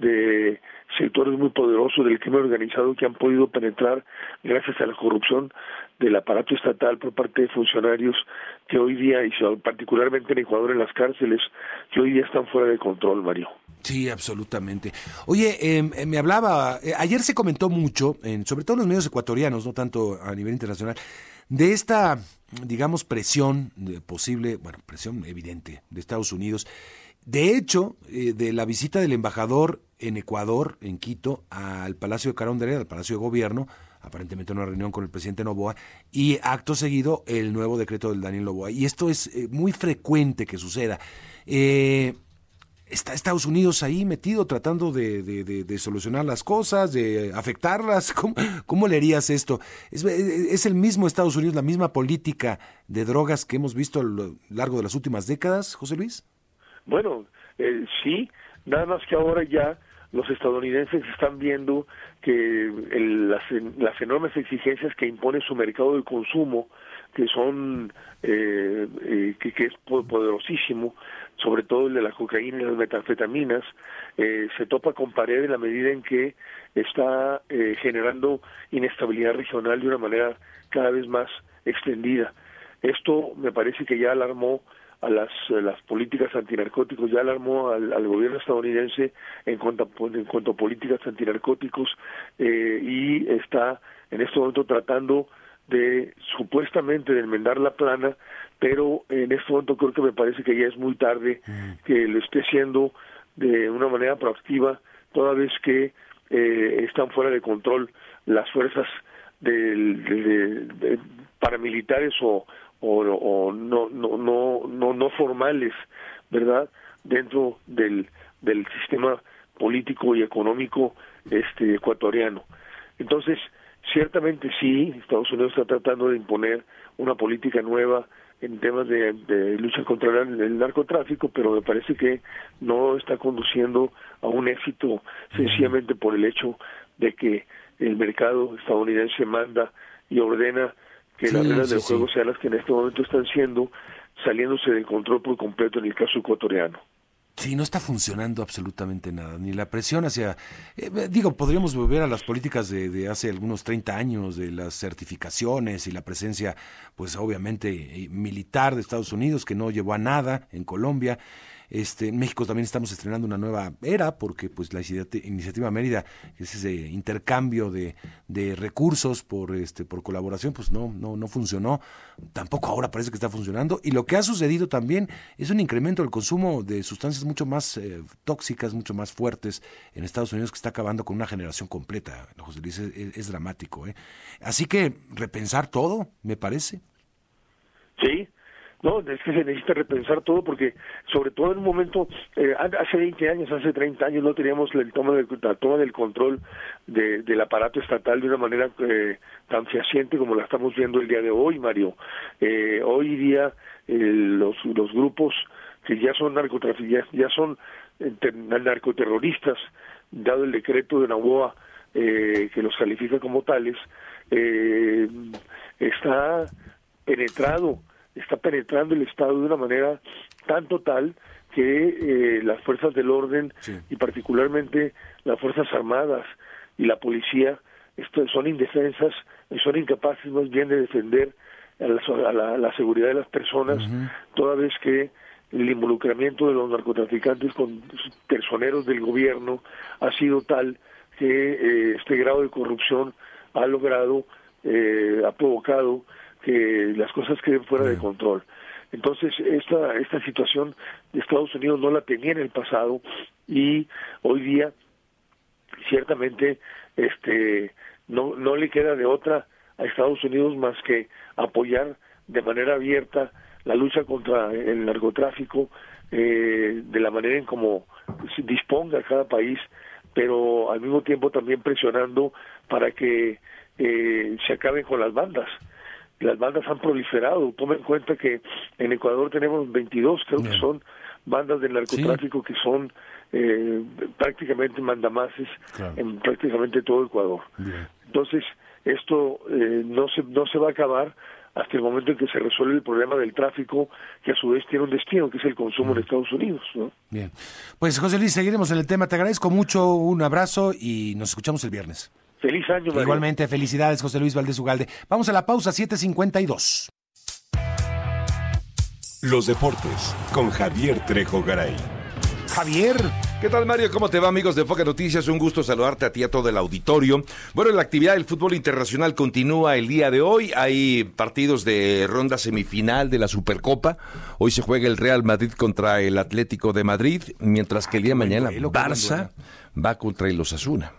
M: de sectores muy poderosos del crimen organizado que han podido penetrar gracias a la corrupción del aparato estatal por parte de funcionarios que hoy día, y particularmente en Ecuador en las cárceles, que hoy día están fuera de control, Mario.
B: Sí, absolutamente. Oye, em, eh, me hablaba, eh, ayer se comentó mucho, en, sobre todo en los medios ecuatorianos, no tanto a nivel internacional, de esta, digamos, presión de posible, bueno, presión evidente de Estados Unidos. De hecho, eh, de la visita del embajador en Ecuador, en Quito, al Palacio de Carondelet, al Palacio de Gobierno, aparentemente una reunión con el presidente Novoa, y acto seguido el nuevo decreto del Daniel Novoa. Y esto es eh, muy frecuente que suceda. Eh, está Estados Unidos ahí metido tratando de, solucionar las cosas, de afectarlas. ¿Cómo, cómo leerías esto? ¿Es, ¿Es, el mismo Estados Unidos, la misma política de drogas que hemos visto a lo largo de las últimas décadas, José Luis?
M: Bueno, eh, sí, nada más que ahora ya los estadounidenses están viendo que las, las, enormes exigencias que impone su mercado de consumo, que son eh, eh, que, que, es poderosísimo, sobre todo el de la cocaína y las metanfetaminas, eh, se topa con pared en la medida en que está eh, generando inestabilidad regional de una manera cada vez más extendida. Esto me parece que ya alarmó a las, las políticas antinarcóticos, ya alarmó al, al gobierno estadounidense en cuanto, en cuanto a políticas antinarcóticos eh, y está en este momento tratando de supuestamente de enmendar la plana, pero en este momento creo que me parece que ya es muy tarde mm. que lo esté haciendo de una manera proactiva, toda vez que eh, están fuera de control las fuerzas del, de, paramilitares o, o, no, no, no, no, no formales, ¿verdad? Dentro del, del sistema político y económico este ecuatoriano. Entonces, ciertamente sí, Estados Unidos está tratando de imponer una política nueva en temas de, de lucha contra el, narcotráfico, pero me parece que no está conduciendo a un éxito sencillamente por el hecho de que el mercado estadounidense manda y ordena que las reglas del juego sean las que en este momento están siendo, saliéndose del control por completo en el caso ecuatoriano.
B: Sí, no está funcionando absolutamente nada, ni la presión hacia... Eh, digo, podríamos volver a las políticas de, de, hace algunos 30 años, de las certificaciones y la presencia, pues obviamente, eh, militar de Estados Unidos, que no llevó a nada en Colombia. Este, en México también estamos estrenando una nueva era porque pues la iniciativa Mérida, es ese intercambio de, recursos por este por colaboración, pues no, no, no funcionó. Tampoco ahora parece que está funcionando. Y lo que ha sucedido también es un incremento del consumo de sustancias mucho más eh, tóxicas, mucho más fuertes en Estados Unidos que está acabando con una generación completa. José Luis, es, es dramático. ¿eh? Así que repensar todo, me parece.
M: Sí, no, es que se necesita repensar todo porque, sobre todo en un momento, eh, hace 20 años, hace 30 años, no teníamos el toma del, la toma del control de, del aparato estatal de una manera eh, tan fehaciente como la estamos viendo el día de hoy, Mario. Eh, hoy día eh, los, los grupos que ya son narcotraficantes, ya son narcoterroristas, dado el decreto de Nahuoa que los califica como tales, está penetrado está penetrando el Estado de una manera tan total que eh, las fuerzas del orden y particularmente las fuerzas armadas y la policía esto, son indefensas y son incapaces más bien de defender a la, la, seguridad de las personas toda vez que el involucramiento de los narcotraficantes con personeros del gobierno ha sido tal que eh, este grado de corrupción ha logrado, eh, ha provocado que las cosas queden fuera de control. Entonces, esta, esta situación de Estados Unidos no la tenía en el pasado y hoy día, ciertamente, este, no, no le queda de otra a Estados Unidos más que apoyar de manera abierta la lucha contra el narcotráfico eh, de la manera en como disponga cada país, pero al mismo tiempo también presionando para que eh, se acaben con las bandas. Las bandas han proliferado. Toma en cuenta que en Ecuador tenemos 22, creo que son bandas de narcotráfico que son eh, prácticamente mandamases en prácticamente todo Ecuador. Entonces, esto eh, no, se, no se va a acabar hasta el momento en que se resuelve el problema del tráfico, que a su vez tiene un destino, que es el consumo en Estados Unidos. ¿no?
B: Bien. Pues José Luis, seguiremos en el tema. Te agradezco mucho, un abrazo y nos escuchamos el viernes.
M: Feliz año, Mario.
B: Igualmente, felicidades, José Luis Valdés Ugalde. Vamos a la pausa, 752.
A: Los deportes con Javier Trejo Garay.
B: Javier.
I: ¿Qué tal Mario? ¿Cómo te va amigos de Foca Noticias? Un gusto saludarte a ti y a todo el auditorio. Bueno, la actividad del fútbol internacional continúa el día de hoy. Hay partidos de ronda semifinal de la Supercopa. Hoy se juega el Real Madrid contra el Atlético de Madrid, mientras que el día de mañana Barça va contra el Osasuna.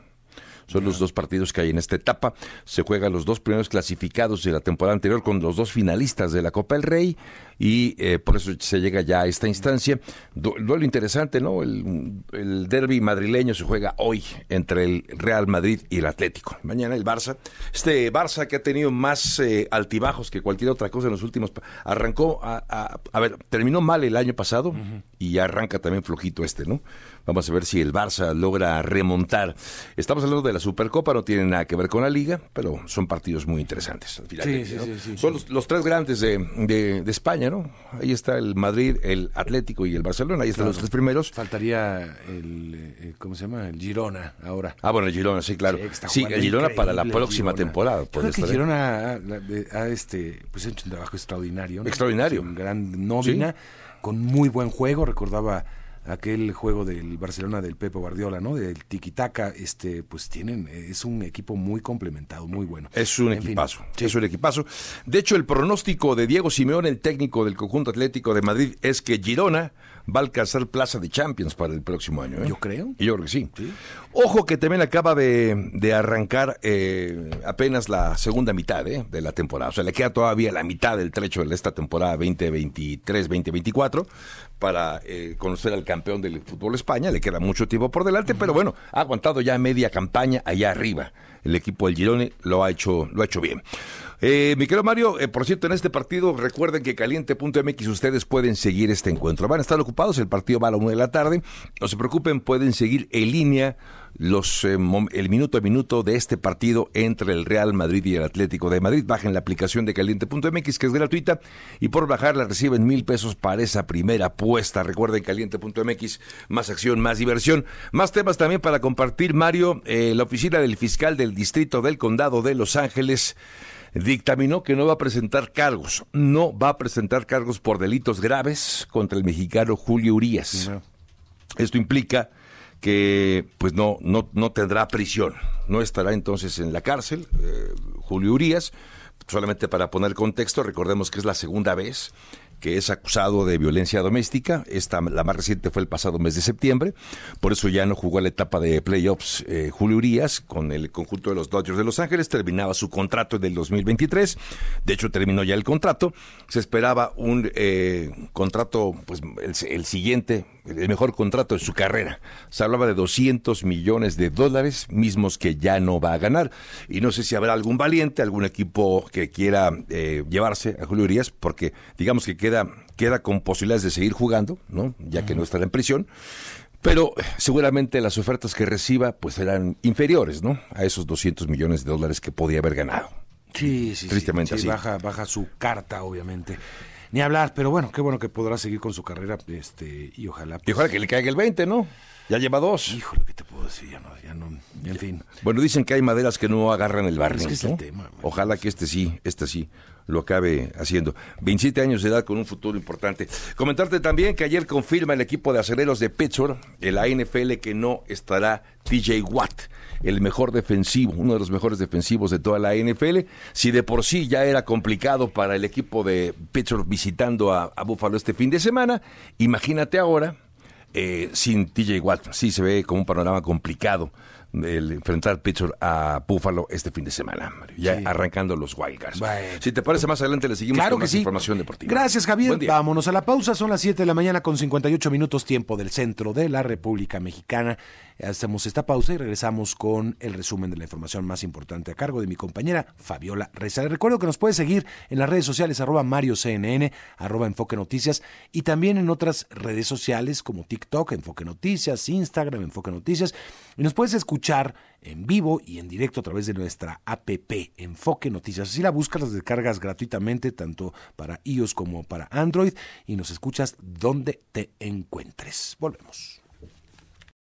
I: Son los dos partidos que hay en esta etapa. Se juegan los dos primeros clasificados de la temporada anterior con los dos finalistas de la Copa del Rey y eh, por eso se llega ya a esta instancia. Duelo interesante, ¿no? El, el derby madrileño se juega hoy entre el Real Madrid y el Atlético. Mañana el Barça. Este Barça que ha tenido más eh, altibajos que cualquier otra cosa en los últimos... Arrancó, a, a, ver, terminó mal el año pasado y arranca también flojito este, ¿no? Vamos a ver si el Barça logra remontar. Estamos hablando de la Supercopa, no tiene nada que ver con la Liga, pero son partidos muy interesantes. Al final
B: Sí, sí,
I: ¿no?
B: sí, sí,
I: son los, los tres grandes de, de- de España, Ahí está el Madrid, el Atlético y el Barcelona. Ahí están los tres primeros.
B: Faltaría el, eh, ¿cómo se llama? El Girona ahora.
I: Ah, bueno, el Girona, sí, claro.
B: Sí,
I: el Girona para la próxima
B: Girona.
I: temporada.
B: Yo creo que
I: ¿eh?
B: Girona ha, ha, ha, este, pues hecho un trabajo extraordinario. ¿no?
I: Extraordinario.
B: Un gran nómina, con muy buen juego. Recordaba aquel juego del Barcelona del Pepe Guardiola, ¿no? Del tiki-taka, este, pues tienen, es un equipo muy complementado, muy bueno.
I: Es un
B: En fin.
I: equipazo, es un equipazo. De hecho, el pronóstico de Diego Simeone, el técnico del conjunto atlético de Madrid, es que Girona va a alcanzar plaza de Champions para el próximo año. ¿eh?
B: Yo creo.
I: Yo creo que sí. Ojo que también acaba de, de arrancar eh, apenas la segunda mitad ¿eh? de la temporada. O sea, le queda todavía la mitad del trecho de esta temporada 2023-2024 para eh, conocer al campeón del fútbol España. Le queda mucho tiempo por delante, pero bueno, ha aguantado ya media campaña allá arriba. El equipo del Girone lo ha hecho, lo ha hecho bien. Eh, mi querido Mario, eh, por cierto, en este partido recuerden que caliente.mx ustedes pueden seguir este encuentro. Van a estar ocupados, el partido va a la una de la tarde. No se preocupen, pueden seguir en línea los eh, el minuto a minuto de este partido entre el Real Madrid y el Atlético de Madrid. Bajen la aplicación de caliente.mx que es gratuita y por bajarla reciben mil pesos para esa primera apuesta. Recuerden caliente.mx, más acción, más diversión, más temas también para compartir. Mario, eh, la oficina del fiscal del distrito del condado de Los Ángeles dictaminó que no va a presentar cargos, no va a presentar cargos por delitos graves contra el mexicano Julio Urias. Esto implica que pues no, no, no tendrá prisión, no estará entonces en la cárcel, eh, Julio Urias, solamente para poner contexto, recordemos que es la segunda vez que es acusado de violencia doméstica. Esta, la más reciente fue el pasado mes de septiembre. Por eso ya no jugó la etapa de playoffs eh, Julio Urias con el conjunto de los Dodgers de Los Ángeles. Terminaba su contrato en el 2023. De hecho, terminó ya el contrato. Se esperaba un eh, contrato, pues el, el siguiente, el mejor contrato de su carrera. Se hablaba de 200 millones de dólares, mismos que ya no va a ganar. Y no sé si habrá algún valiente, algún equipo que quiera eh, llevarse a Julio Urias, porque digamos que queda, queda con posibilidades de seguir jugando, ¿no? Ya que no estará en prisión. Pero eh, seguramente las ofertas que reciba pues serán inferiores, ¿no? A esos 200 millones de dólares que podía haber ganado.
B: Sí, sí, sí.
I: Tristemente
B: Sí,
I: así.
B: Baja, baja su carta, obviamente. Ni hablar, pero bueno, qué bueno que podrá seguir con su carrera este y ojalá.
I: Y ojalá que le caiga el 20, ¿no? Ya lleva dos.
B: Híjole, ¿qué te puedo decir? Ya no, ya no, en fin.
I: Bueno, dicen que hay maderas que no agarran el barrio.
B: Es que es el tema.
I: Ojalá que este sí, este sí lo acabe haciendo. 27 años de edad con un futuro importante. Comentarte también que ayer confirma el equipo de aceleros de Pittsburgh, en la NFL, que no estará TJ Watt, el mejor defensivo, uno de los mejores defensivos de toda la NFL. Si de por sí ya era complicado para el equipo de Pittsburgh visitando a, Buffalo este fin de semana, imagínate ahora eh, sin TJ Watt. Sí se ve como un panorama complicado el enfrentar Pittsburgh a Buffalo este fin de semana, Mario. Ya
B: Sí.
I: arrancando los Wildcards.
B: Bueno.
I: Si te parece, más adelante le seguimos
B: Claro
I: con
B: que
I: más
B: sí.
I: información deportiva.
B: Gracias, Javier. Vámonos a la pausa. Son las 7 de la mañana con 58 minutos tiempo del centro de la República Mexicana. Hacemos esta pausa y regresamos con el resumen de la información más importante a cargo de mi compañera Fabiola Reza. Les recuerdo que nos puede seguir en las redes sociales arroba Mario CNN, arroba Enfoque Noticias y también en otras redes sociales como TikTok, Enfoque Noticias, Instagram, Enfoque Noticias. Y nos puedes escuchar en vivo y en directo a través de nuestra APP Enfoque Noticias. Así la buscas, las descargas gratuitamente tanto para iOS como para Android y nos escuchas donde te encuentres. Volvemos.